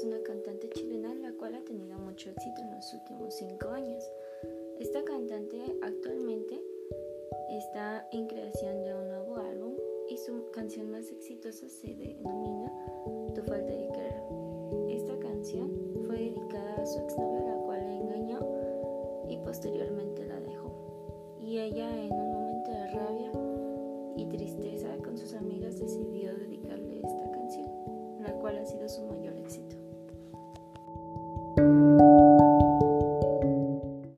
es una cantante chilena la cual ha tenido mucho éxito en los últimos 5 años. Esta cantante actualmente está en creación de un nuevo álbum y su canción más exitosa se denomina Tu falta de cara. Esta canción fue dedicada a su exnovio la cual la engañó y posteriormente la dejó. Y ella en un momento de rabia y tristeza con sus amigas decidió dedicarle esta canción, la cual ha sido su mayor éxito.